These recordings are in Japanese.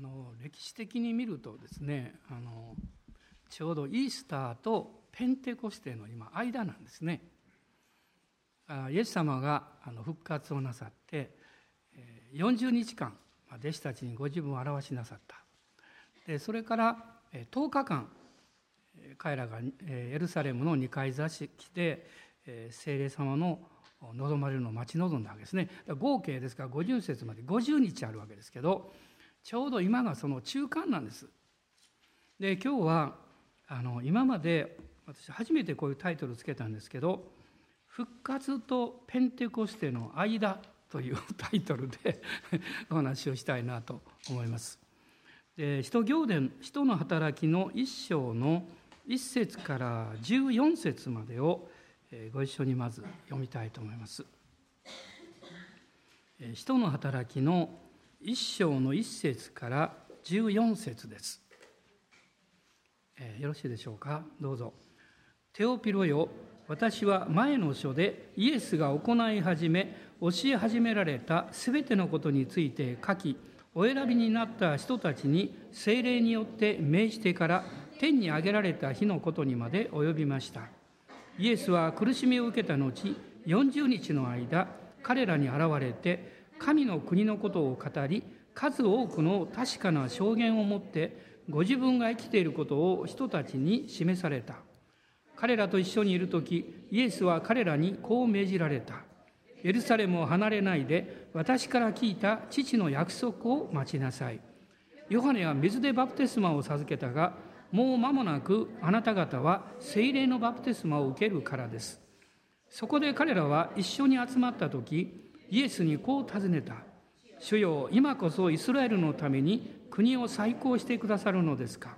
の歴史的に見るとですねあのちょうどイースターとペンテコステの今間なんですね。イエス様があの復活をなさって40日間弟子たちにご自分を表しなさった。でそれから10日間彼らがエルサレムの2階座敷で聖霊様の望まれるのを待ち望んだわけですね。合計ですから50節まで50日あるわけですけどちょうど今がその中間なんですで今日はあの今まで私初めてこういうタイトルつけたんですけど「復活とペンテコステの間」というタイトルで お話をしたいなと思います。で使徒行伝使徒の働きの一章の1節から14節までをご一緒にまず読みたいと思います。使徒の働きの一章の1節から14節です。えよろしいでしょうか？どうぞ。テオピロよ私は前の書でイエスが行い始め教え始められたすべてのことについて書きお選びになった人たちに精霊によって命じてから天に上げられた日のことにまで及びましたイエスは苦しみを受けた後40日の間彼らに現れて神の国のことを語り数多くの確かな証言を持ってご自分が生きていることを人たちに示された。彼らと一緒にいる時イエスは彼らにこう命じられた。エルサレムを離れないで私から聞いた父の約束を待ちなさい。ヨハネは水でバプテスマを授けたがもう間もなくあなた方は精霊のバプテスマを受けるからです。そこで彼らは一緒に集まった時イエスにこう尋ねた主よ今こそイスラエルのために国を再興してくださるのですか？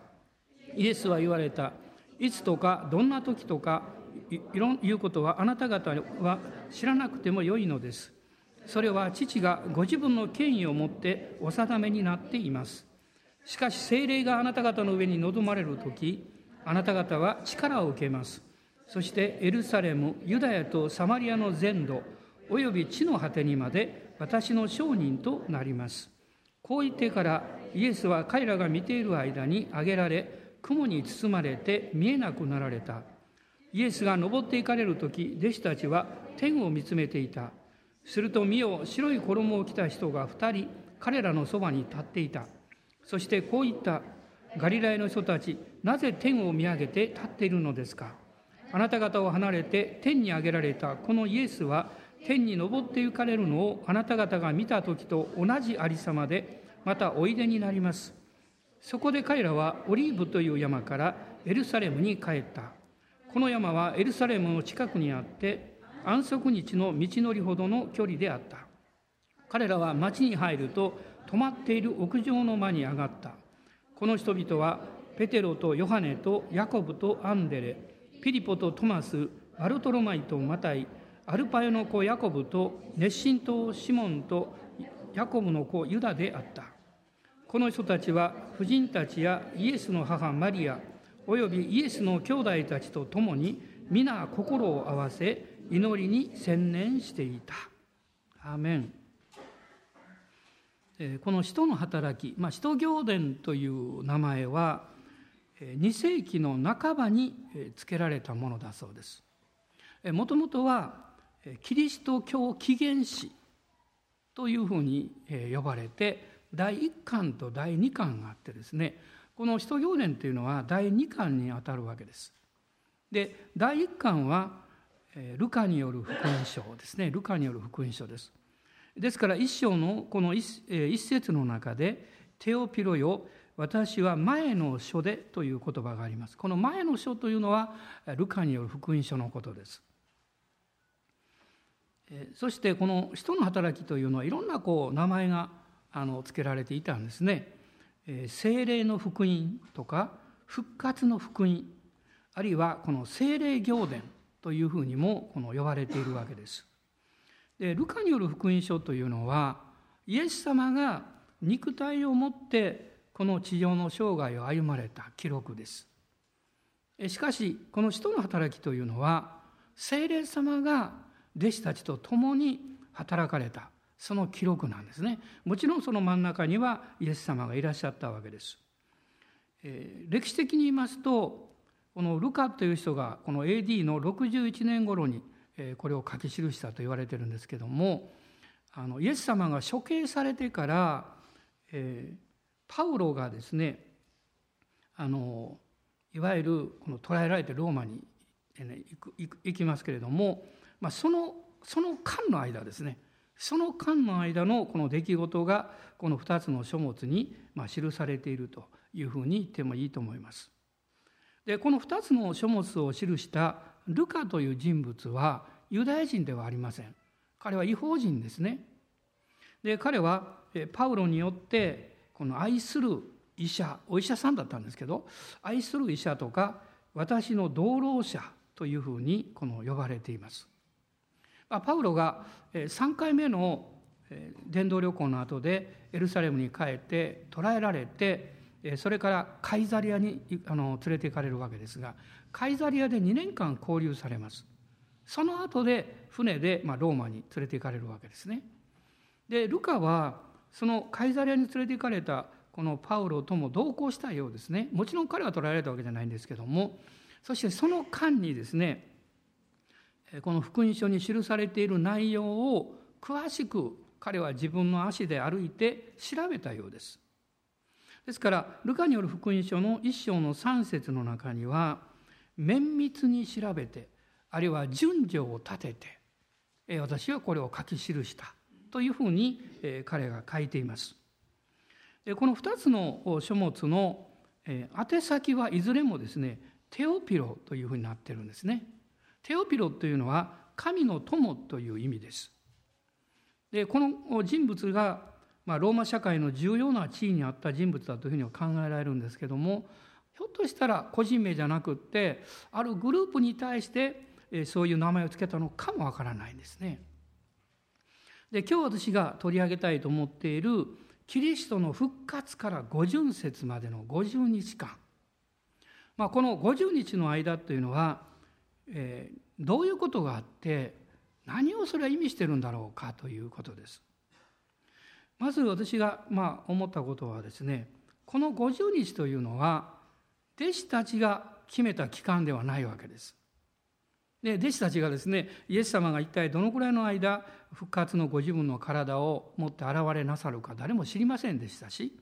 イエスは言われたいつとかどんな時とかいうことはあなた方は知らなくてもよいのです。それは父がご自分の権威を持ってお定めになっています。しかし精霊があなた方の上に臨まれる時、あなた方は力を受けます。そしてエルサレム、ユダヤとサマリアの全土、および地の果てにまで私の証人となります。こう言ってからイエスは彼らが見ている間に挙げられ、雲に包まれて見えなくなられた。イエスが登っていかれる時弟子たちは天を見つめていたすると見よ白い衣を着た人が二人彼らのそばに立っていたそしてこう言ったガリラヤの人たちなぜ天を見上げて立っているのですか？あなた方を離れて天に上げられたこのイエスは天に昇って行かれるのをあなた方が見た時と同じありさまでまたおいでになります。そこで彼らはオリーブという山からエルサレムに帰った。この山はエルサレムの近くにあって安息日の道のりほどの距離であった。彼らは町に入ると泊まっている屋上の間に上がった。この人々はペテロとヨハネとヤコブとアンデレピリポとトマスバルトロマイとマタイアルパヨの子ヤコブと熱心とシモンとヤコブの子ユダであったこの人たちは婦人たちやイエスの母マリアおよびイエスの兄弟たちと共に皆心を合わせ祈りに専念していた。アーメンこの使徒の働き、まあ、使徒行伝という名前は2世紀の半ばに付けられたものだそうです。もともとはキリスト教起源史というふうに呼ばれて第1巻と第2巻があってですねこの使徒行伝というのは第2巻にあたるわけです。で第1巻はルカによる福音書ですねルカによる福音書です。ですから一章のこの一節の中で「テオピロよ私は前の書で」という言葉があります。この前の書というのはルカによる福音書のことです。そしてこの人の働きというのはいろんなこう名前があの付けられていたんですね。精霊の福音とか復活の福音あるいはこの精霊行伝というふうにもこの呼ばれているわけです。でルカによる福音書というのはイエス様が肉体を持ってこの地上の生涯を歩まれた記録です。しかしこの使徒の働きというのは精霊様が弟子たちと共に働かれた。その記録なんですね。もちろんその真ん中にはイエス様がいらっしゃったわけです、えー、歴史的に言いますとこのルカという人がこの AD の61年頃にこれを書き記したと言われてるんですけどもあのイエス様が処刑されてから、えー、パウロがですねあのいわゆるこの捕らえられてローマに行く行きますけれども、まあ、そのその間の間ですねその間の間のこの出来事がこの2つの書物にま記されているというふうに言ってもいいと思います。でこの2つの書物を記したルカという人物はユダヤ人ではありません。彼は違法人ですね。で彼はパウロによってこの愛する医者お医者さんだったんですけど愛する医者とか私の同労者というふうにこの呼ばれています。パウロが3回目の伝道旅行の後でエルサレムに帰って捕らえられてそれからカイザリアにあの連れて行かれるわけですがカイザリアで2年間交流されます。その後で船で、ま、ローマに連れて行かれるわけですね。でルカはそのカイザリアに連れて行かれたこのパウロとも同行したようですね。もちろん彼は捕らえられたわけじゃないんですけどもそしてその間にですねこの福音書に記されている内容を詳しく彼は自分の足で歩いて調べたようです。ですからルカによる福音書の一章の3節の中には綿密に調べてあるいは順序を立てて私はこれを書き記したというふうに彼が書いています。この2つの書物の宛先はいずれもですねテオピロというふうになってるんですね。テオピロというのは神の友という意味です。でこの人物が、まあ、ローマ社会の重要な地位にあった人物だというふうには考えられるんですけどもひょっとしたら個人名じゃなくってあるグループに対してそういう名前を付けたのかもわからないんですね。で今日私が取り上げたいと思っているキリストの復活から五巡節までの50日間、まあ、この50日の間というのはえー、どういうことがあって何をそれは意味してるんだろうかということです。まず私がまあ思ったことはですねこの50日というのは弟子たちが決めた期間ではないわけです。で弟子たちがですねイエス様が一体どのくらいの間復活のご自分の体を持って現れなさるか誰も知りませんでしたし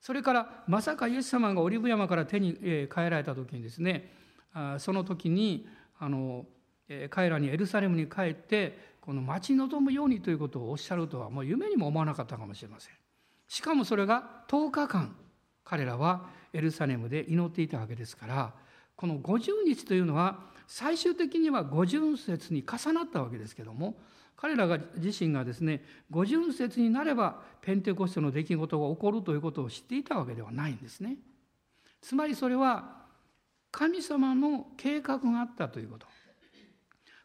それからまさかイエス様がオリブ山から手に帰られた時にですねその時にあの彼らにエルサレムに帰ってこの待ち望むようにということをおっしゃるとはもう夢にも思わなかったかもしれませんしかもそれが10日間彼らはエルサレムで祈っていたわけですからこの50日というのは最終的には五巡節に重なったわけですけども彼らが自身がですね五巡節になればペンテコステの出来事が起こるということを知っていたわけではないんですね。つまりそれは神様の計画があったということ。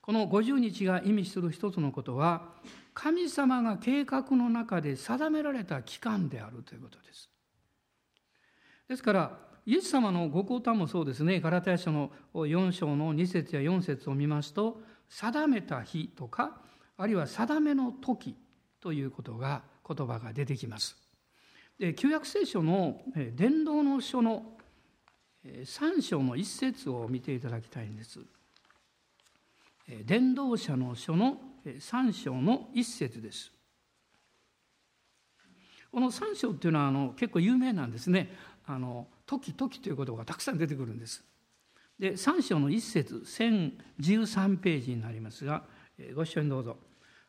この50日が意味する一つのことは神様が計画の中で定められた期間であるということです。ですからイエス様のご交代もそうですね。ガラテヤ書の4章の2節や4節を見ますと定めた日とかあるいは定めの時ということが言葉が出てきます。で旧約聖書の伝道の書の3章の一節を見ていただきたいんです。伝道者の書の3章の一節です。この3章っていうのはあの結構有名なんですね。あの時々ということがたくさん出てくるんです。で3章の一節1013ページになりますがご一緒にどうぞ。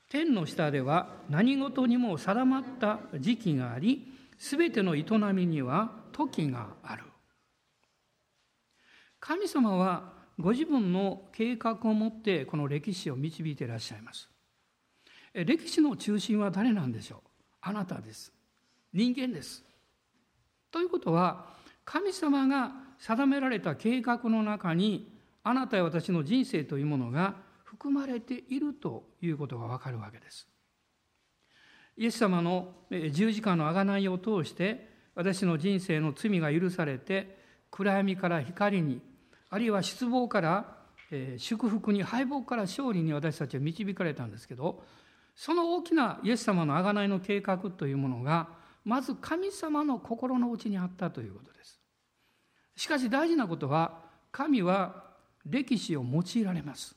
天の下では何事にも定まった時期があり全ての営みには時がある。神様はご自分の計画を持ってこの歴史を導いていらっしゃいます。歴史の中心は誰なんでしょう？あなたです。人間です。ということは神様が定められた計画の中にあなたや私の人生というものが含まれているということがわかるわけです。イエス様の十字架の贖いを通して私の人生の罪が許されて暗闇から光にあるいは失望から、えー、祝福に敗北から勝利に私たちは導かれたんですけどその大きなイエス様の贖いの計画というものがまず神様の心の内にあったということです。しかし大事なことは神は歴史を用いられます。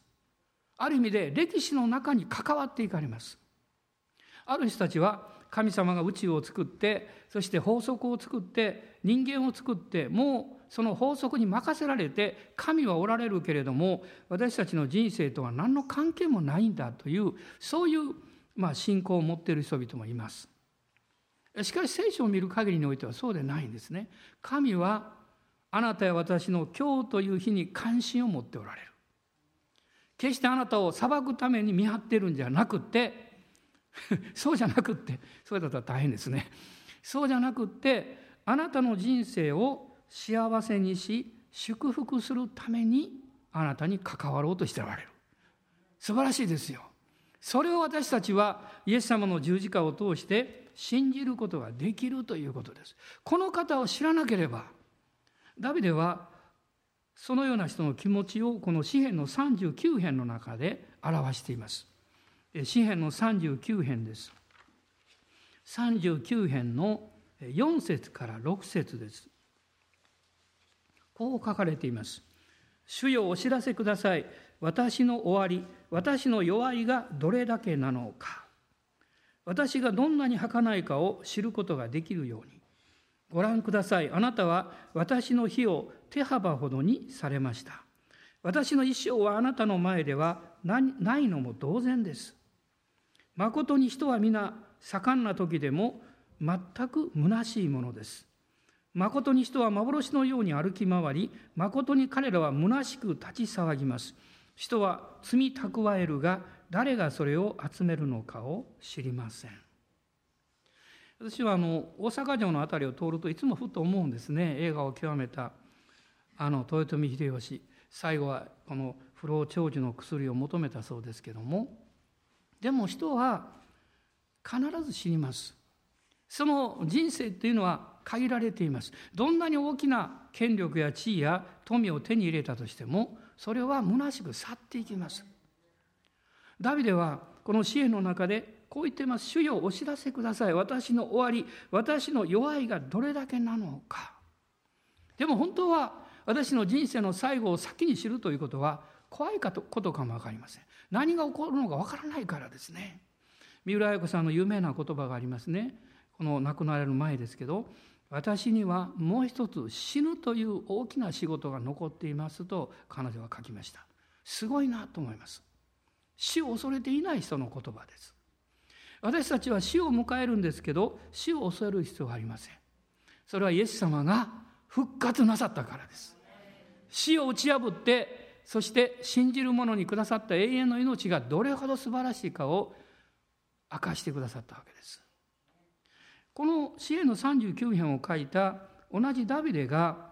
ある意味で歴史の中に関わっていかれます。ある人たちは神様が宇宙を作ってそして法則を作って人間を作ってもうその法則に任せられて神はおられるけれども私たちの人生とは何の関係もないんだというそういうまあ信仰を持っている人々もいます。しかし聖書を見る限りにおいてはそうでないんですね。神はあなたや私の今日という日に関心を持っておられる。決してあなたを裁くために見張ってるんじゃなくて そうじゃなくってそうだったら大変ですね。そうじゃなくってあなたの人生を幸せにし祝福するためにあなたに関わろうとしておられる。素晴らしいですよ。それを私たちはイエス様の十字架を通して信じることができるということです。この方を知らなければダビデはそのような人の気持ちをこの詩篇の39編の中で表しています。詩篇の39編です。39編の4節から6節です。こう書かれています。主よお知らせください。私の終わり、私の弱いがどれだけなのか。私がどんなに儚いかを知ることができるように。ご覧ください。あなたは私の日を手幅ほどにされました。私の一生はあなたの前ではないのも同然です。まことに人は皆盛んな時でも全く虚しいものです。誠に人は幻のように歩き回り、誠に彼らは虚しく立ち騒ぎます。人は罪蓄えるが、誰がそれを集めるのかを知りません。私はあの大阪城の辺りを通るといつもふと思うんですね。映画を極めたあの豊臣秀吉。最後はこの不老長寿の薬を求めたそうですけども。でも人は必ず死にます。その人生っていうのは限られています。どんなに大きな権力や地位や富を手に入れたとしてもそれは虚しく去っていきます。ダビデはこの支援の中でこう言ってます。主よお知らせください。私の終わり私の弱いがどれだけなのか。でも本当は私の人生の最後を先に知るということは怖いことかも分かりません。何が起こるのか分からないからですね。三浦綾子さんの有名な言葉がありますね。この亡くなられる前ですけど私にはもう一つ死ぬという大きな仕事が残っていますと彼女は書きました。すごいなと思います。死を恐れていない人の言葉です。私たちは死を迎えるんですけど死を恐れる必要はありません。それはイエス様が復活なさったからです。死を打ち破ってそして信じる者にくださった永遠の命がどれほど素晴らしいかを明かしてくださったわけです。この詩篇の39編を書いた同じダビデが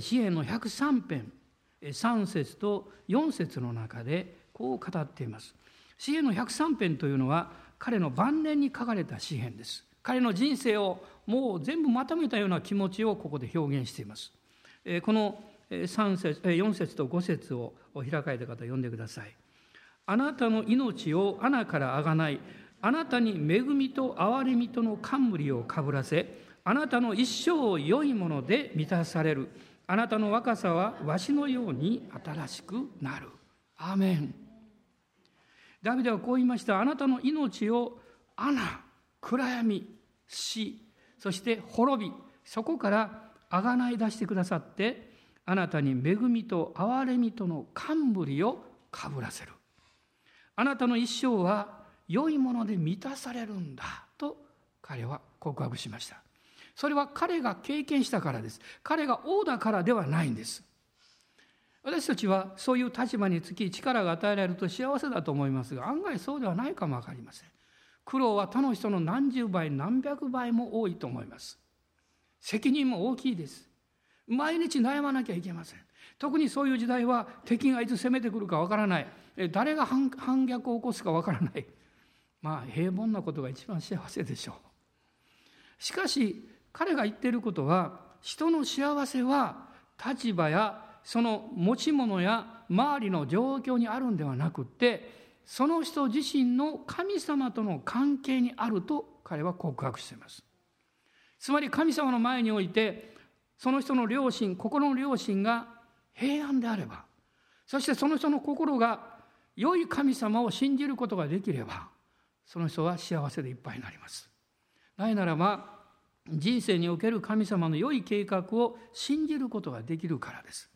詩篇の103編3節と4節の中でこう語っています。詩篇の103編というのは彼の晩年に書かれた詩篇です。彼の人生をもう全部まとめたような気持ちをここで表現しています。この3節4節と5節を開かれた方読んでください。あなたの命を穴からあがないあなたに恵みと憐れみとの冠をかぶらせあなたの一生を良いもので満たされる。あなたの若さはわしのように新しくなる。アーメン。ダビデはこう言いました。あなたの命を穴暗闇死そして滅びそこからあがない出してくださってあなたに恵みと憐れみとの冠をかぶらせる。あなたの一生は良いもので満たされるんだと彼は告白しました。それは彼が経験したからです。彼が王だからではないんです。私たちはそういう立場につき力が与えられると幸せだと思いますが案外そうではないかも分かりません。苦労は他の人の何十倍何百倍も多いと思います。責任も大きいです。毎日悩まなきゃいけません。特にそういう時代は敵がいつ攻めてくるかわからない。誰が反逆を起こすかわからない。まあ平凡なことが一番幸せでしょう。しかし彼が言っていることは人の幸せは立場やその持ち物や周りの状況にあるんではなくってその人自身の神様との関係にあると彼は告白しています。つまり神様の前においてその人の良心心の良心が平安であればそしてその人の心が良い神様を信じることができればその人は幸せでいっぱいになります。なぜならば人生における神様の良い計画を信じることができるからです。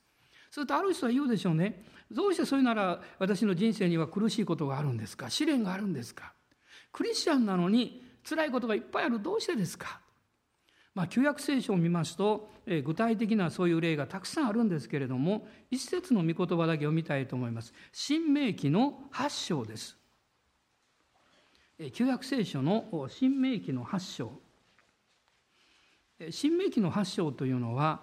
するとある人は言うでしょうね。どうしてそれなら私の人生には苦しいことがあるんですか？試練があるんですか？クリスチャンなのに辛いことがいっぱいある。どうしてですか？まあ、旧約聖書を見ますと、え具体的なそういう例がたくさんあるんですけれども一節の御言葉だけ読みたいと思います。新明記の8章です。旧約聖書の新明記の8章。新明記の8章というのは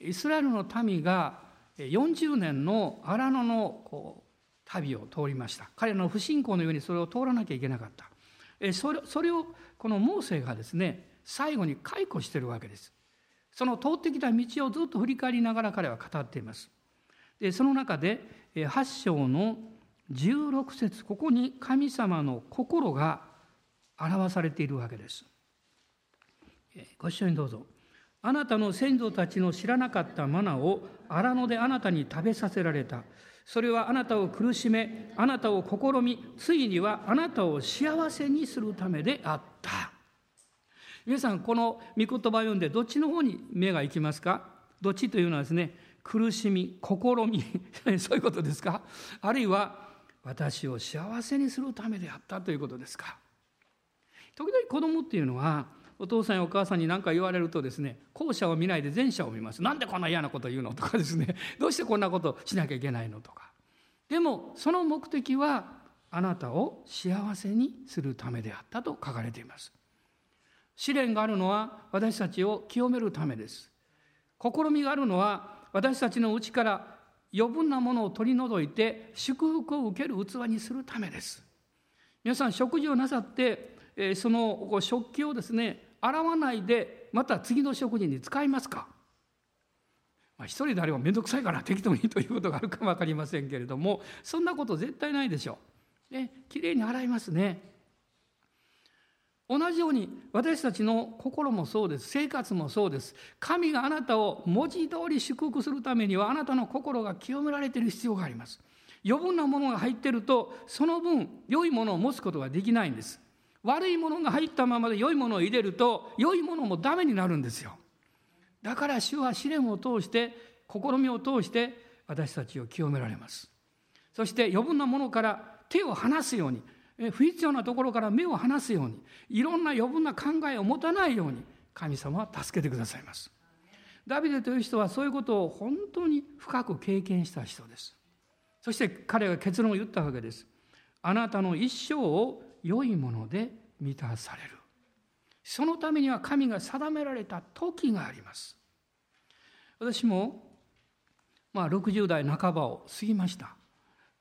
イスラエルの民が40年の荒野の旅を通りました。彼の不信仰のようにそれを通らなきゃいけなかった。それそれをこのモーセがですね最後に解雇してるわけです。その通ってきた道をずっと振り返りながら彼は語っています。でその中で8章の16節ここに神様の心が表されているわけです。ご一緒にどうぞ。あなたの先祖たちの知らなかったマナを荒野であなたに食べさせられた。それはあなたを苦しめあなたを試みついにはあなたを幸せにするためであった。皆さんこの御言葉を読んでどっちの方に目が行きますか？どっちというのはですね苦しみ試み。そういうことですか？あるいは私を幸せにするためであったということですか？時々子供っていうのはお父さんやお母さんに何か言われるとですね後者を見ないで前者を見ます。なんでこんな嫌なこと言うのとかですね。どうしてこんなことしなきゃいけないのとか。でもその目的はあなたを幸せにするためであったと書かれています。試練があるのは私たちを清めるためです。試みがあるのは私たちのうちから余分なものを取り除いて祝福を受ける器にするためです皆さん食事をなさってその食器をですね洗わないでまた次の食事に使いますかまあ、一人であれば面倒くさいから適当にということがあるかも分かりませんけれどもそんなこと絶対ないでしょう。ね、きれいに洗いますね。同じように私たちの心もそうです。生活もそうです。神があなたを文字通り祝福するためにはあなたの心が清められている必要があります。余分なものが入っているとその分良いものを持つことができないんです。悪いものが入ったままで良いものを入れると良いものもダメになるんですよ。だから主は試練を通して試みを通して私たちを清められます。そして余分なものから手を離すように不必要なところから目を離すようにいろんな余分な考えを持たないように神様は助けてくださいます。ダビデという人はそういうことを本当に深く経験した人です。そして彼が結論を言ったわけです。あなたの一生を良いもので満たされる。そのためには神が定められた時があります。私もまあ60代半ばを過ぎました。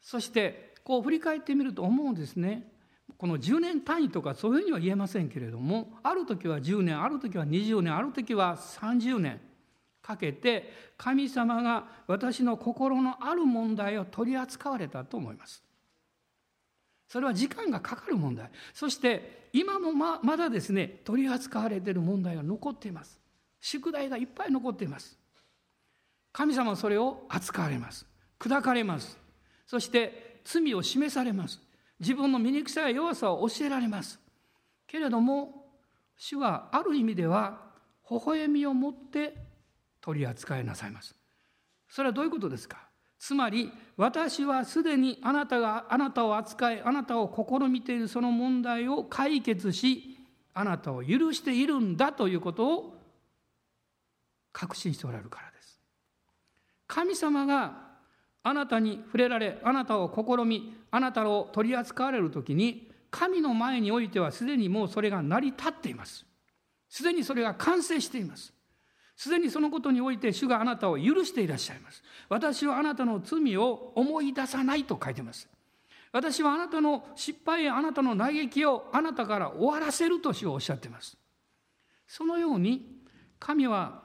そしてこう振り返ってみると思うんですね。この10年単位とかそういうふうには言えませんけれどもある時は10年ある時は20年ある時は30年かけて神様が私の心のある問題を取り扱われたと思います。それは時間がかかる問題。そして今もままだですね取り扱われている問題が残っています。宿題がいっぱい残っています。神様はそれを扱われます。砕かれます。そして罪を示されます。自分の醜さや弱さを教えられます。けれども主はある意味では微笑みを持って取り扱いなさいます。それはどういうことですか？つまり私はすでにあなたがあなたを扱いあなたを試みているその問題を解決しあなたを許しているんだということを確信しておられるからです。神様があなたに触れられあなたを試みあなたを取り扱われる時に神の前においてはすでにもうそれが成り立っています。すでにそれが完成しています。すでにそのことにおいて主があなたを許していらっしゃいます。私はあなたの罪を思い出さないと書いてます。私はあなたの失敗やあなたの嘆きをあなたから終わらせると主はおっしゃっています。そのように神は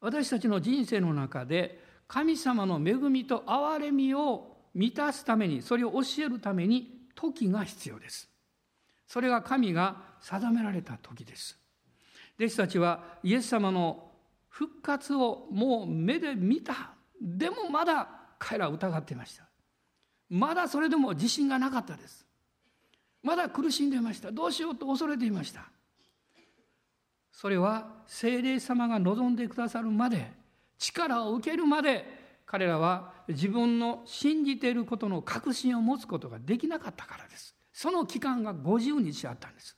私たちの人生の中で神様の恵みと憐れみを満たすためにそれを教えるために時が必要です。それが神が定められた時です。弟子たちはイエス様の復活をもう目で見た。でもまだ彼らは疑っていました。まだそれでも自信がなかったです。まだ苦しんでいました。どうしようと恐れていました。それは精霊様が望んでくださるまで力を受けるまで彼らは自分の信じていることの確信を持つことができなかったからです。その期間が50日あったんです。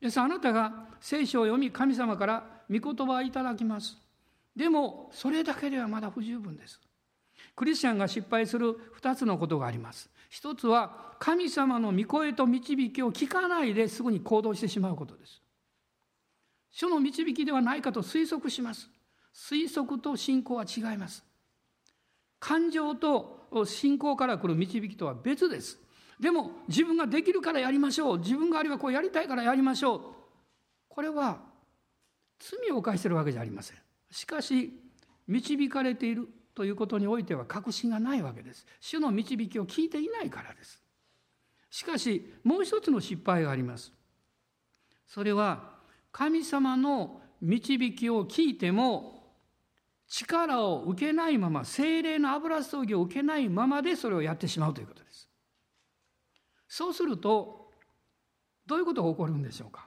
です。あなたが聖書を読み神様から御言葉をいただきます。でもそれだけではまだ不十分です。クリスチャンが失敗する2つのことがあります。一つは神様の御声と導きを聞かないですぐに行動してしまうことです。主の導きではないかと推測します。推測と信仰は違います。感情と信仰から来る導きとは別です。でも自分ができるからやりましょう。自分があるいはこうやりたいからやりましょう。これは罪を犯してるわけじゃありません。しかし導かれているということにおいては確信がないわけです。主の導きを聞いていないからです。しかしもう一つの失敗があります。それは神様の導きを聞いても力を受けないまま精霊の油注ぎを受けないままでそれをやってしまうということです。そうするとどういうことが起こるんでしょうか？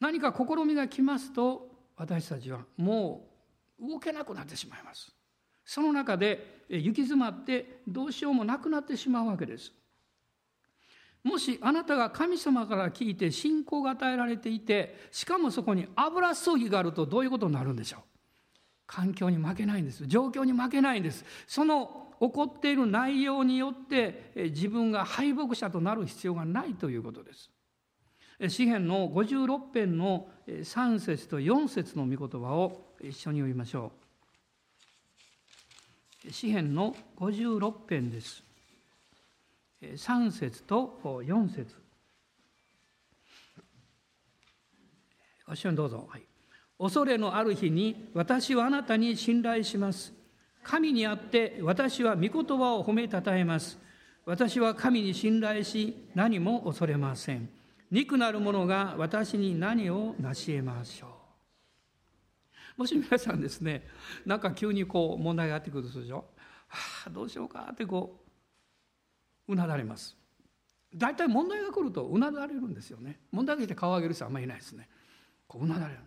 何か試みが来ますと私たちはもう動けなくなってしまいます。その中で行き詰まってどうしようもなくなってしまうわけです。もしあなたが神様から聞いて信仰が与えられていてしかもそこに油注ぎがあるとどういうことになるんでしょう？環境に負けないんです。状況に負けないんです。その起こっている内容によって自分が敗北者となる必要がないということです。詩篇の56編の3節と4節の御言葉を一緒に読みましょう。詩篇の56編です。3節と4節。ご一緒にどうぞ、はい。恐れのある日に私はあなたに信頼します。神にあって私は御言葉を褒めたたえます。私は神に信頼し何も恐れません。肉なる者が私に何を成し得ましょう。もし皆さんですね、なんか急にこう問題があってくるとするでしょ。はあ、どうしようかってこう、うなだれます。大体問題が来るとうなだれるんですよね。問題が来て顔を上げる人はあんまりいないですね。こううなだれる。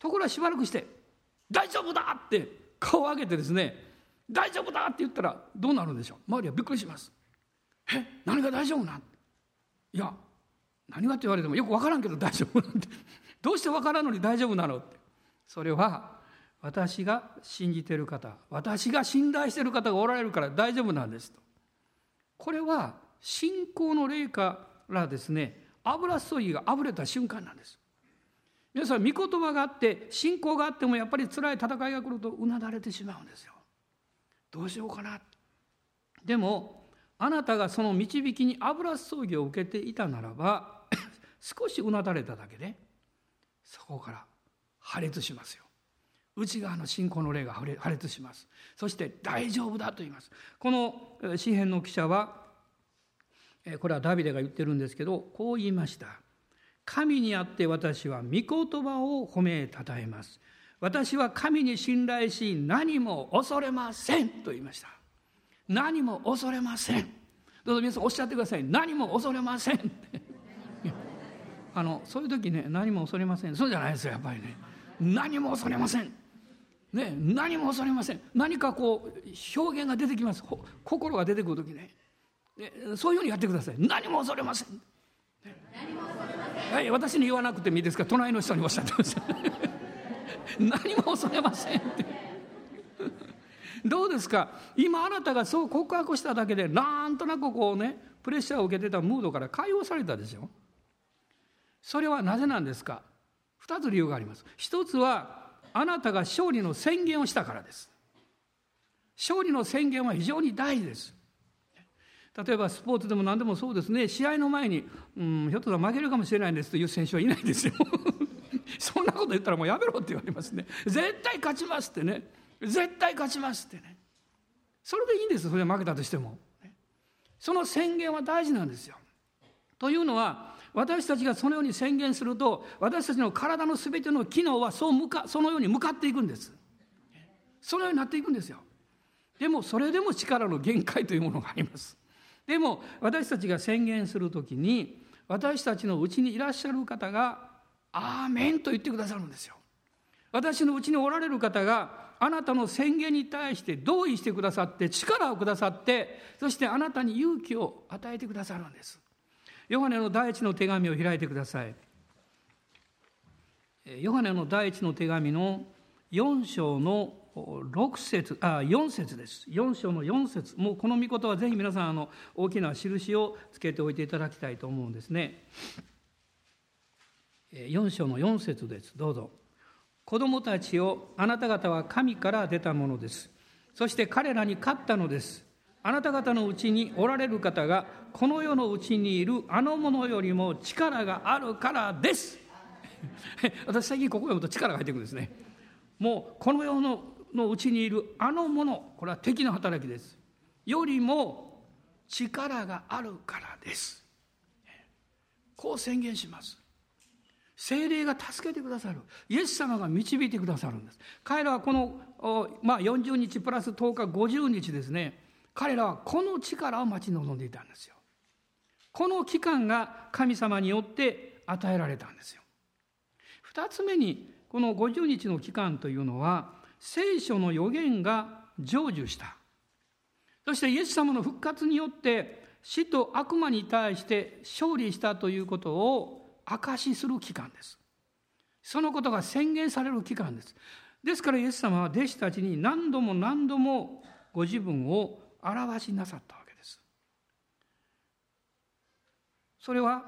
ところがしばらくして「大丈夫だ!」って顔を上げてですね「大丈夫だ!」って言ったらどうなるんでしょう？周りはびっくりします「え何が大丈夫なん?」いや何がって言われてもよく分からんけど大丈夫なんて どうして分からんのに大丈夫なのってそれは私が信じてる方私が信頼してる方がおられるから大丈夫なんですとこれは信仰の霊からですね油注ぎがあぶれた瞬間なんです皆さん御言葉があって信仰があってもやっぱり辛い戦いが来るとうなだれてしまうんですよ。どうしようかな。でもあなたがその導きに油葬儀を受けていたならば 少しうなだれただけでそこから破裂しますよ。内側の信仰の霊が破裂します。そして大丈夫だと言います。この詩篇の記者はこれはダビデが言ってるんですけどこう言いました。神にあって私は御言葉を褒めたたえます。私は神に信頼し何も恐れませんと言いました。何も恐れません。どうぞ皆さんおっしゃってください。何も恐れません。あのそういう時ね何も恐れません。そうじゃないですよやっぱりね。何も恐れません。ね、何も恐れません。何かこう表現が出てきます。心が出てくる時ね。ねそういうふうにやってください。何も恐れません。はい、私に言わなくてもいいですか？隣の人におっしゃってました。何も恐れませんって。どうですか？今あなたがそう告白しただけでなんとなくこうねプレッシャーを受けてたムードから解放されたでしょ？それはなぜなんですか？2つ理由があります。一つはあなたが勝利の宣言をしたからです。勝利の宣言は非常に大事です。例えばスポーツでも何でもそうですね。試合の前に、うん、ひょっとしたら負けるかもしれないんですという選手はいないですよ。そんなこと言ったらもうやめろって言われますね。絶対勝ちますってね。絶対勝ちますってね。それでいいんですそれで負けたとしても。その宣言は大事なんですよ。というのは私たちがそのように宣言すると私たちの体の全ての機能はそう向かそのように向かっていくんです。そのようになっていくんですよ。でもそれでも力の限界というものがあります。でも私たちが宣言する時に私たちのうちにいらっしゃる方が「アーメン」と言ってくださるんですよ。私のうちにおられる方があなたの宣言に対して同意してくださって力をくださってそしてあなたに勇気を与えてくださるんです。ヨハネの第一の手紙を開いてください。ヨハネの第一の手紙の4章の6節あ4節です4章の4節もうこの御事はぜひ皆さんあの大きな印をつけておいていただきたいと思うんですね4章の4節ですどうぞ子供たちをあなた方は神から出たものです。そして彼らに勝ったのです。あなた方のうちにおられる方がこの世のうちにいるあのものよりも力があるからです。私最近ここ読むと力が入ってくるんですね。もうこの世ののうちにいるあのもの、これは敵の働きです。よりも力があるからです。こう宣言します。精霊が助けてくださる。イエス様が導いてくださるんです。彼らはこの、まあ、40日プラス10日50日ですね。彼らはこの力を待ち望んでいたんですよ。この期間が神様によって与えられたんですよ。二つ目に、この50日の期間というのは、聖書の予言が成就した。そしてイエス様の復活によって死と悪魔に対して勝利したということを証しする期間です。そのことが宣言される期間です。ですからイエス様は弟子たちに何度も何度もご自分を表しなさったわけです。それは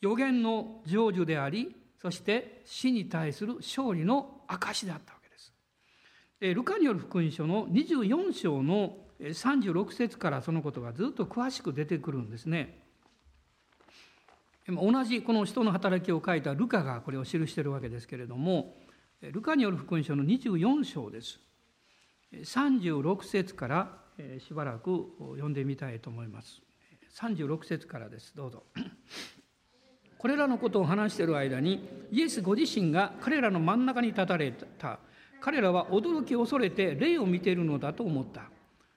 予言の成就であり、そして死に対する勝利の証であった。ルカによる福音書の24章の36節からそのことがずっと詳しく出てくるんですね。同じこの人の働きを書いたルカがこれを記しているわけですけれどもルカによる福音書の24章です。36節からしばらく読んでみたいと思います。36節からです。どうぞ。これらのことを話している間にイエスご自身が彼らの真ん中に立たれた。彼らは驚き恐れて霊を見ているのだと思った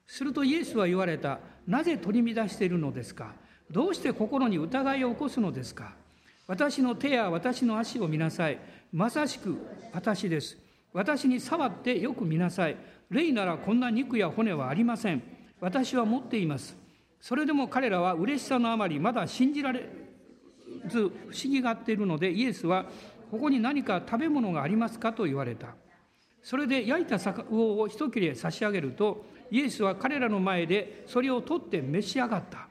するとイエスは言われたなぜ取り乱しているのですか？どうして心に疑いを起こすのですか？私の手や私の足を見なさい。まさしく私です。私に触ってよく見なさい。霊ならこんな肉や骨はありません。私は持っています。それでも彼らは嬉しさのあまりまだ信じられず不思議がっているのでイエスはここに何か食べ物がありますかと言われた。それで焼いた魚を一切れ差し上げるとイエスは彼らの前でそれを取って召し上がった。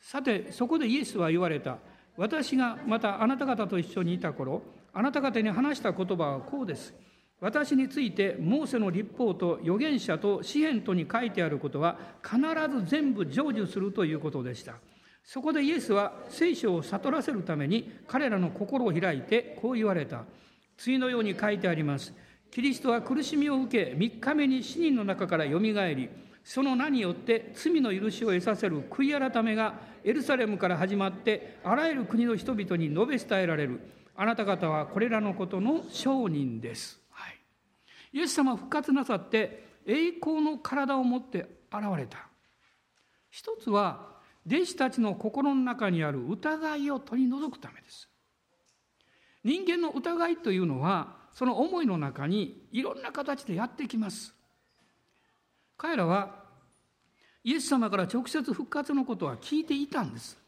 さてそこでイエスは言われた。私がまたあなた方と一緒にいた頃あなた方に話した言葉はこうです。私についてモーセの立法と預言者と詩篇とに書いてあることは必ず全部成就するということでした。そこでイエスは聖書を悟らせるために彼らの心を開いてこう言われた。次のように書いてあります。キリストは苦しみを受け3日目に死人の中からよみがえりその名によって罪の許しを得させる悔い改めがエルサレムから始まってあらゆる国の人々に述べ伝えられる。あなた方はこれらのことの証人です、はい、イエス様復活なさって栄光の体を持って現れた。一つは弟子たちの心の中にある疑いを取り除くためです。人間の疑いというのはその思いの中にいろんな形でやってきます。彼らはイエス様から直接復活のことは聞いていたんです。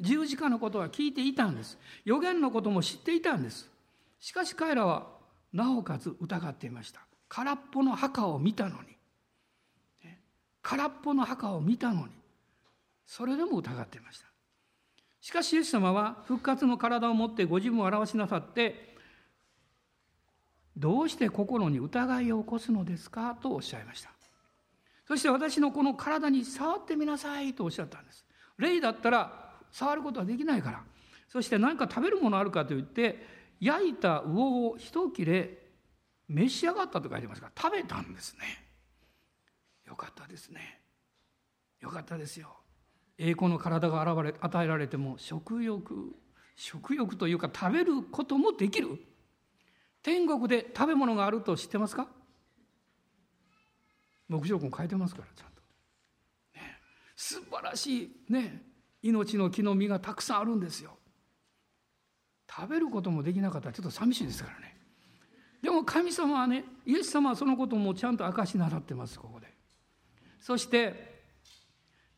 十字架のことは聞いていたんです。予言のことも知っていたんです。しかし彼らはなおかつ疑っていました。空っぽの墓を見たのに。空っぽの墓を見たのに。それでも疑っていました。しかしイエス様は復活の体を持ってご自分を表しなさってどうして心に疑いを起こすのですか？とおっしゃいましたそして私のこの体に触ってみなさいとおっしゃったんです。霊だったら触ることはできないから。そして何か食べるものあるかといって焼いた魚を一切れ召し上がったと書いてますから食べたんですね。よかったですねよかったですよ栄光の体が現れ与えられても食欲食欲というか食べることもできる天国で食べ物があると知ってますか？牧場君書いてますからちゃんと、ね、素晴らしいね。命の木の実がたくさんあるんですよ。食べることもできなかったらちょっと寂しいですからね。でも神様はねイエス様はそのこともちゃんと明かしなさってますここで。そして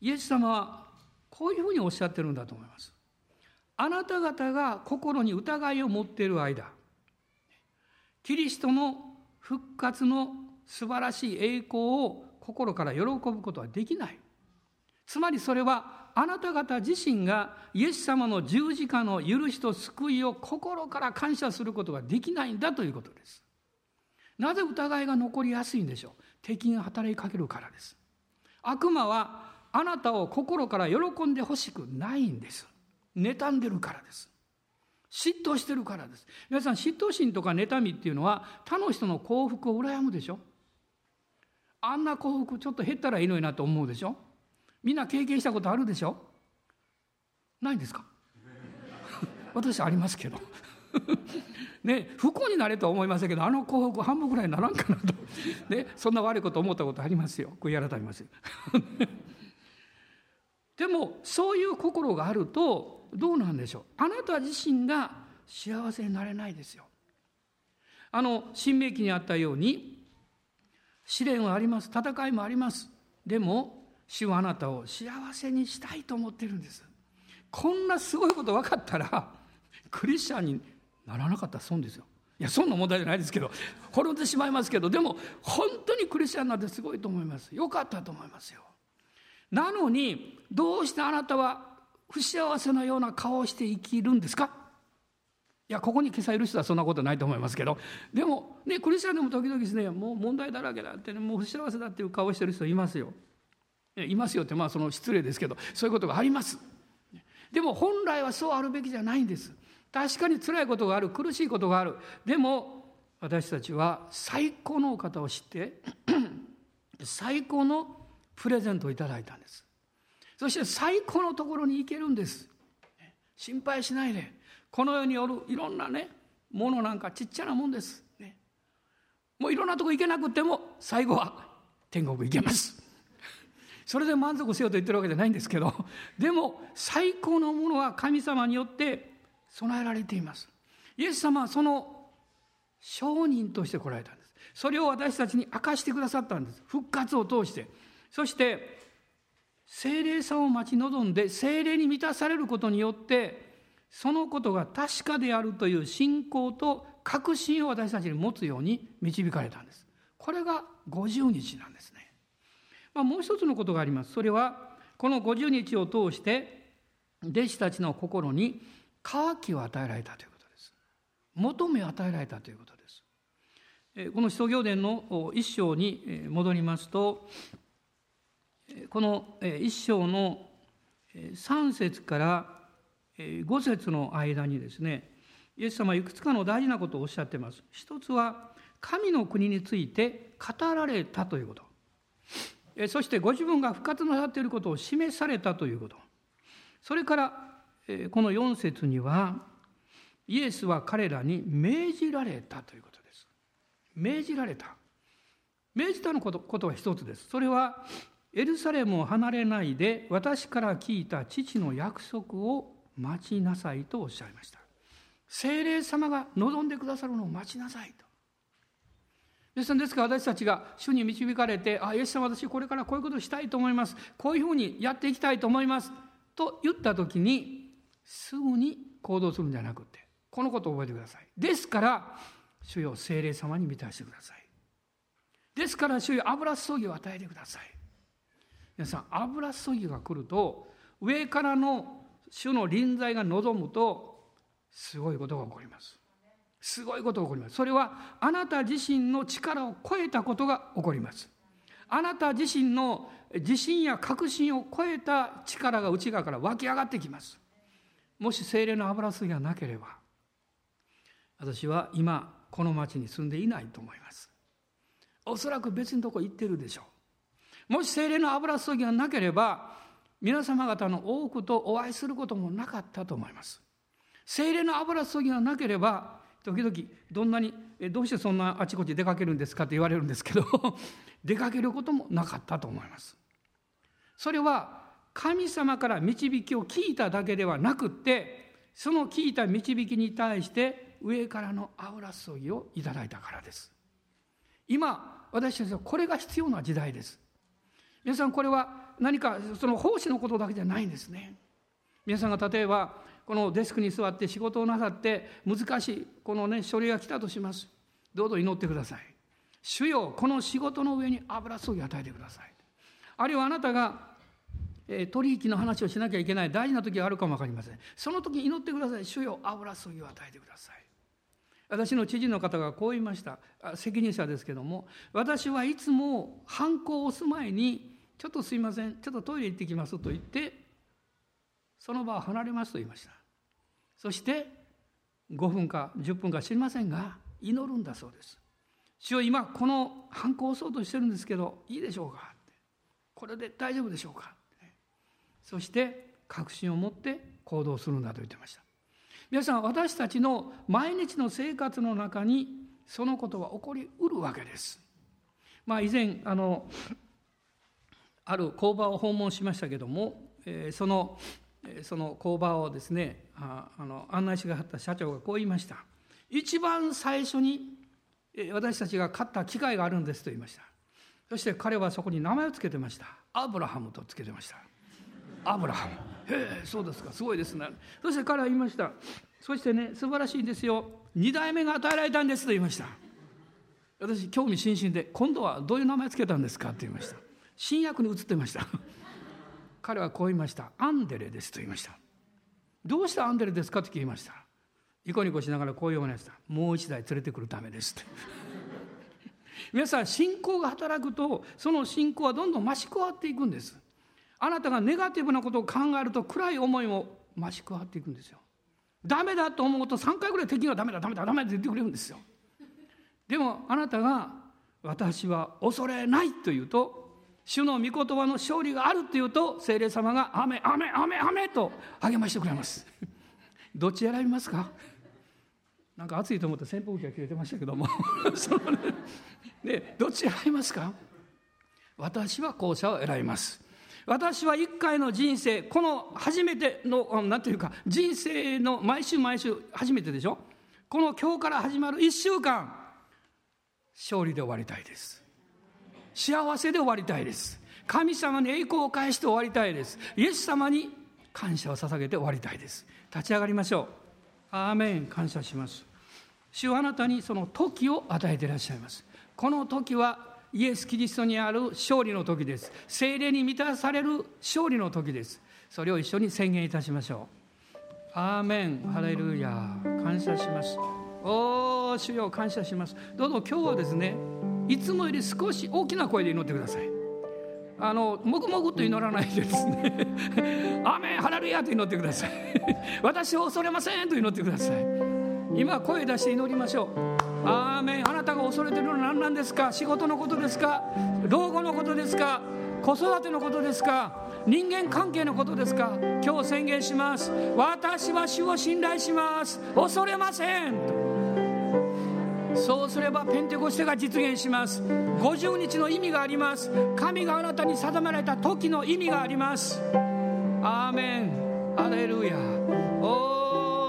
イエス様はこういうふうにおっしゃってるんだと思います。あなた方が心に疑いを持っている間キリストの復活の素晴らしい栄光を心から喜ぶことはできないつまりそれはあなた方自身がイエス様の十字架の許しと救いを心から感謝することができないんだということです。なぜ疑いが残りやすいんでしょう？敵が働きかけるからです。悪魔はあなたを心から喜んでほしくないんです。妬んでるからです。嫉妬してるからです。皆さん嫉妬心とか妬みっていうのは他の人の幸福を羨むでしょ。あんな幸福ちょっと減ったらいいのになと思うでしょ。みんな経験したことあるでしょ。ないんですか？私ありますけど。ね不幸になれとは思いませんけどあの幸福半分ぐらいにならんかなと、ね、そんな悪いこと思ったことありますよ。悔い改めますでもそういう心があるとどうなんでしょう？あなた自身が幸せになれないですよ。あの新明記にあったように試練はあります戦いもあります。でも主はあなたを幸せにしたいと思ってるんです。こんなすごいこと分かったらクリスチャンにならなかったら損ですよ。いや損の問題じゃないですけど滅んでしまいますけどでも本当にクリスチャンなんてすごいと思います。よかったと思いますよ。なのにどうしてあなたは不幸せなような顔をして生きるんですか？いやここに今朝いる人はそんなことないと思いますけど。でもねクリスチャンでも時々ですねもう問題だらけだってねもう不幸せだっていう顔をしてる人いますよ。いますよってまあその失礼ですけどそういうことがあります。でも本来はそうあるべきじゃないんです。確かに辛いことがある苦しいことがある。でも私たちは最高のお方を知って 最高のプレゼントをいただいたんです。そして最高のところに行けるんです。心配しないで。この世によるいろんなねものなんかちっちゃなもんです、ね、もういろんなとこ行けなくても最後は天国行けます。それで満足せよと言ってるわけじゃないんですけどでも最高のものは神様によって備えられています。イエス様はその証人として来られたんです。それを私たちに明かしてくださったんです。復活を通して。そして精霊さを待ち望んで精霊に満たされることによってそのことが確かであるという信仰と確信を私たちに持つように導かれたんですこれが50日なんですねまあ、もう一つのことがあります。それは、この50日を通して、弟子たちの心に渇きを与えられたということです。求めを与えられたということです。この使徒行伝の一章に戻りますと、この一章の3節から5節の間にですね、イエス様はいくつかの大事なことをおっしゃっています。一つは、神の国について語られたということ。そしてご自分が復活なさっていることを示されたということそれからこの4節にはイエスは彼らに命じられたということです命じられた命じたのことことは一つですそれはエルサレムを離れないで私から聞いた父の約束を待ちなさいとおっしゃいました精霊様が望んでくださるのを待ちなさいとですですから私たちが主に導かれて、あ、イエス様私これからこういうことをしたいと思います。こういうふうにやっていきたいと思います。と言った時に、すぐに行動するんじゃなくて、このことを覚えてください。ですから、主よ聖霊様に満たしてください。ですから、主よ油注ぎを与えてください。皆さん、油注ぎが来ると、上からの主の臨在が望むと、すごいことが起こります。すごいことが起こります。それはあなた自身の力を超えたことが起こります。あなた自身の自信や確信を超えた力が内側から湧き上がってきます。もし精霊の油吸いがなければ、私は今この町に住んでいないと思います。おそらく別のとこ行ってるでしょう。もし精霊の油注ぎがなければ皆様方の多くとお会いすることもなかったと思います。精霊の油注ぎがなければ時々どんなにどうしてそんなあちこち出かけるんですかって言われるんですけど 出かけることもなかったと思います。それは神様から導きを聞いただけではなくってその聞いた導きに対して上からの油注ぎをいただいたからです。今私たちはこれが必要な時代です。皆さんこれは何かその奉仕のことだけじゃないんですね。皆さんが例えばこのデスクに座って仕事をなさって難しいこのね書類が来たとします。どうぞ祈ってください。主よこの仕事の上に油注ぎ与えてください。あるいはあなたがえ取引の話をしなきゃいけない大事な時があるかも分かりません。その時祈ってください。主よ油注ぎを与えてください。私の知事の方がこう言いました。責任者ですけども私はいつも犯行を押す前にちょっとすいませんちょっとトイレ行ってきますと言ってその場を離れますと言いました。そして5分か10分か知りませんが祈るんだそうです。主よ今この犯行を押そうとしてるんですけどいいでしょうか？これで大丈夫でしょうか？そして確信を持って行動するんだと言ってました。皆さん私たちの毎日の生活の中にそのことは起こりうるわけです。まあ以前あのある工場を訪問しましたけども、えー、そのその工場をですねああの案内してくださった社長がこう言いました。一番最初に私たちが買った機械があるんですと言いました。そして彼はそこに名前を付けてました。アブラハムと付けてました。アブラハム。へえそうですか。すごいですね。そして彼は言いました。そしてね素晴らしいんですよ。2代目が与えられたんですと言いました。私興味津々で今度はどういう名前つけたんですかって言いました。新約に移ってました。彼はこう言いました。アンデレですと言いました。どうしてアンデレですかって聞きました。ニコニコしながらこう言われました。もう一台連れてくるためですって。皆さん信仰が働くとその信仰はどんどん増し加わっていくんです。あなたがネガティブなことを考えると暗い思いも増し加わっていくんですよ。ダメだと思うと3回ぐらい敵がダメだダメだダメだって言ってくれるんですよ。でもあなたが私は恐れないと言うと主の御言葉の勝利があるというと精霊様が雨雨雨雨と励ましてくれます。どっち選びますか？なんか暑いと思って扇風機が切れてましたけども。そのねねどっち選びますか？私は後者を選びます。私は一回の人生この初めての何ていうか人生の毎週毎週初めてでしょ？この今日から始まる1週間勝利で終わりたいです。幸せで終わりたいです。神様に栄光を返して終わりたいです。イエス様に感謝を捧げて終わりたいです。立ち上がりましょう。アーメン。感謝します。主はあなたにその時を与えていらっしゃいます。この時はイエス・キリストにある勝利の時です。精霊に満たされる勝利の時です。それを一緒に宣言いたしましょう。アーメン。ハレルヤ感謝します。おお主よ感謝します。どうぞ今日はですねいつもより少し大きな声で祈ってください。あのもぐもぐと祈らないでですね「アメンハレルヤ」と祈ってください。私を恐れませんと祈ってください。今声出して祈りましょう。アーメンあなたが恐れてるのは何なんですか？仕事のことですか？老後のことですか？子育てのことですか？人間関係のことですか？今日宣言します。私は主を信頼します。恐れませんそうすればペンテコステが実現します。50日の意味があります。神があなたに定められた時の意味があります。アーメン。アレルヤ。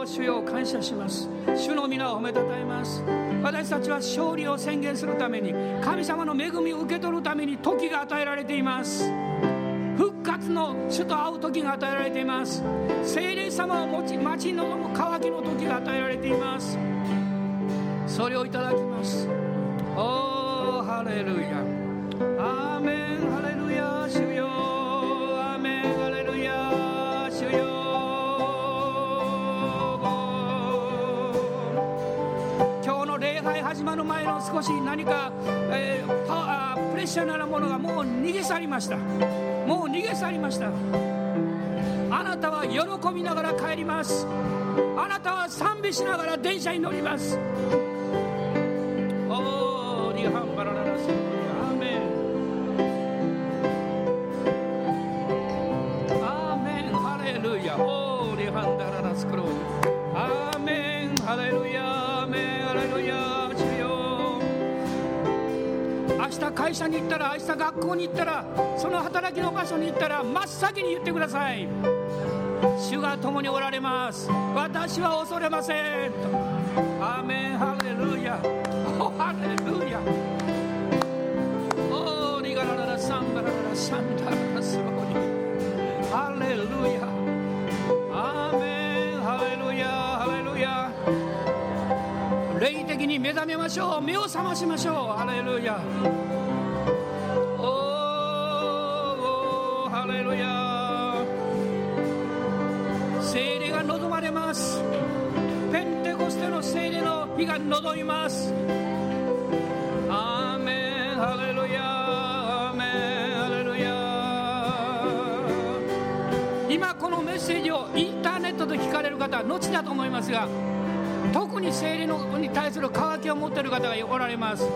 主よ感謝します。主の皆を褒めたたえます。私たちは勝利を宣言するために神様の恵みを受け取るために時が与えられています。復活の主と会う時が与えられています。聖霊様を持ち待ち望む渇きの時が与えられています。それをいただきます。おーハレルヤアーメンハレルヤ主よアーメンハレルヤ主よ今日の礼拝始まる前の少し何か、えー、パプレッシャーなものがもう逃げ去りました。もう逃げ去りました。あなたは喜びながら帰ります。あなたは賛美しながら電車に乗ります。会社に行ったら明日学校に行ったらその働きの場所に行ったら真っ先に言ってください。主が共におられます。私は恐れません。とアーメン。ハレルヤ。おハレルヤ。おーリガラララサンバラララサンダララスローリ。ハレルヤ。アーメン。ハレルヤ。ハレルヤ。霊的に目覚めましょう。目を覚ましましょう。ハレルヤ。おーハレルヤ聖霊が望まれます。ペンテコステの聖霊の日が望みます。アーメンハレルヤアーメンハレルヤ今このメッセージをインターネットで聞かれる方は後だと思いますが特に聖霊のに対する渇きを持っている方がおられます。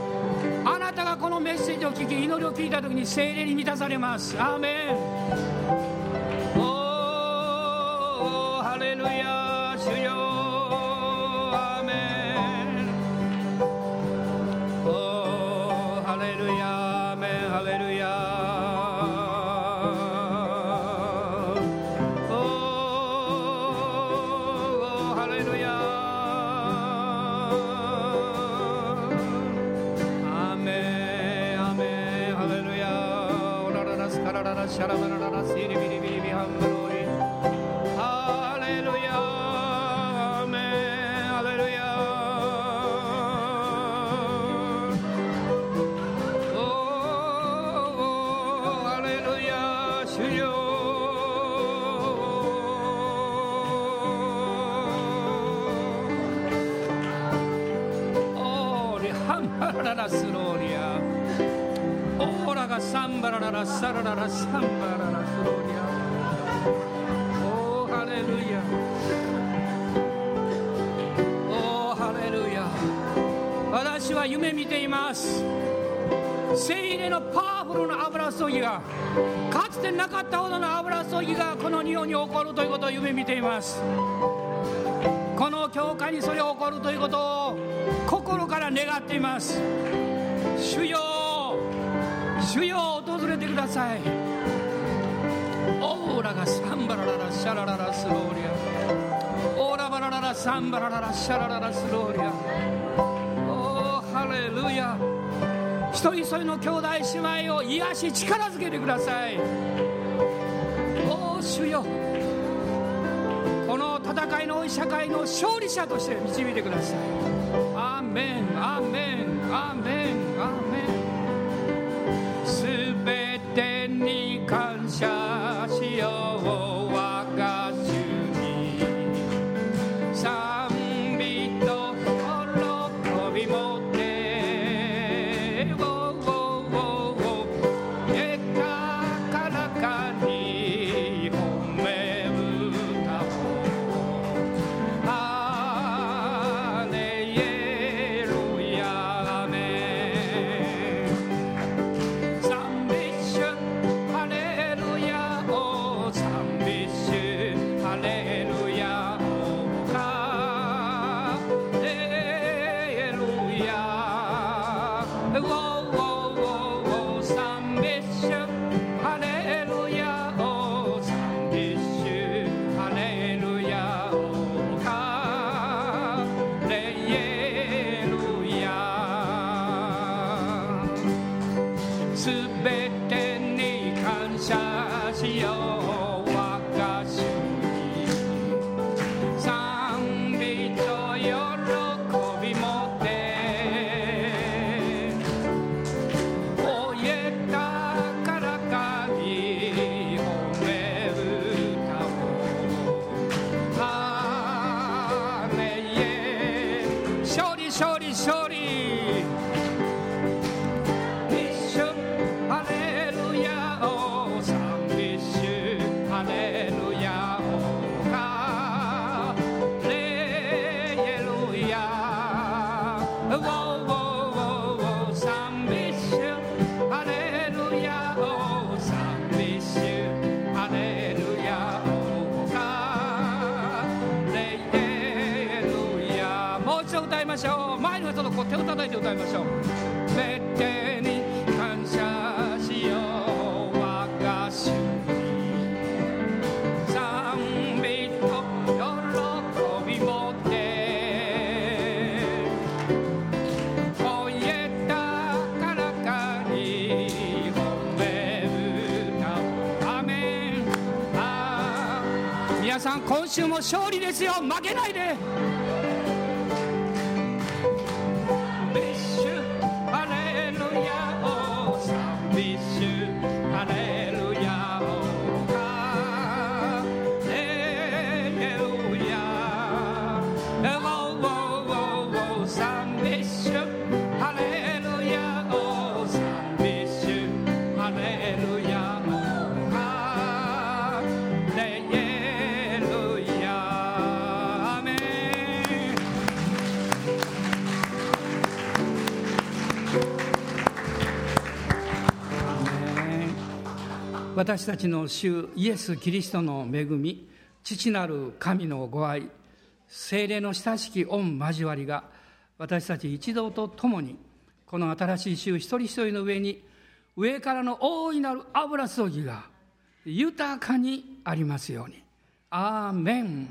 あなたがこのメッセージを聞き祈りを聞いた時に聖霊に満たされます。アーメンララサラララサンバララスローリア。おーハレルヤおーハレルヤ私は夢見ています。聖霊のパワフルな油注ぎがかつてなかったほどの油注ぎがこの日本に起こるということを夢見ています。この教会にそれが起こるということを心から願っています。主よ主よください。オーラがサンバラララシャラララスローリア。オーラバラララサンバラララシャラララスローリア。おーハレルヤ。一人一人の兄弟姉妹を癒し力づけてください。おー主よ。この戦いの多い社会の勝利者として導いてください。アーメンアーメンアーメンアーメン。週も勝利ですよ。負けないで。私たちの主イエス・キリストの恵み父なる神のご愛精霊の親しき御交わりが私たち一同と共にこの新しい週一人一人の上に上からの大いなる油注ぎが豊かにありますように。アーメン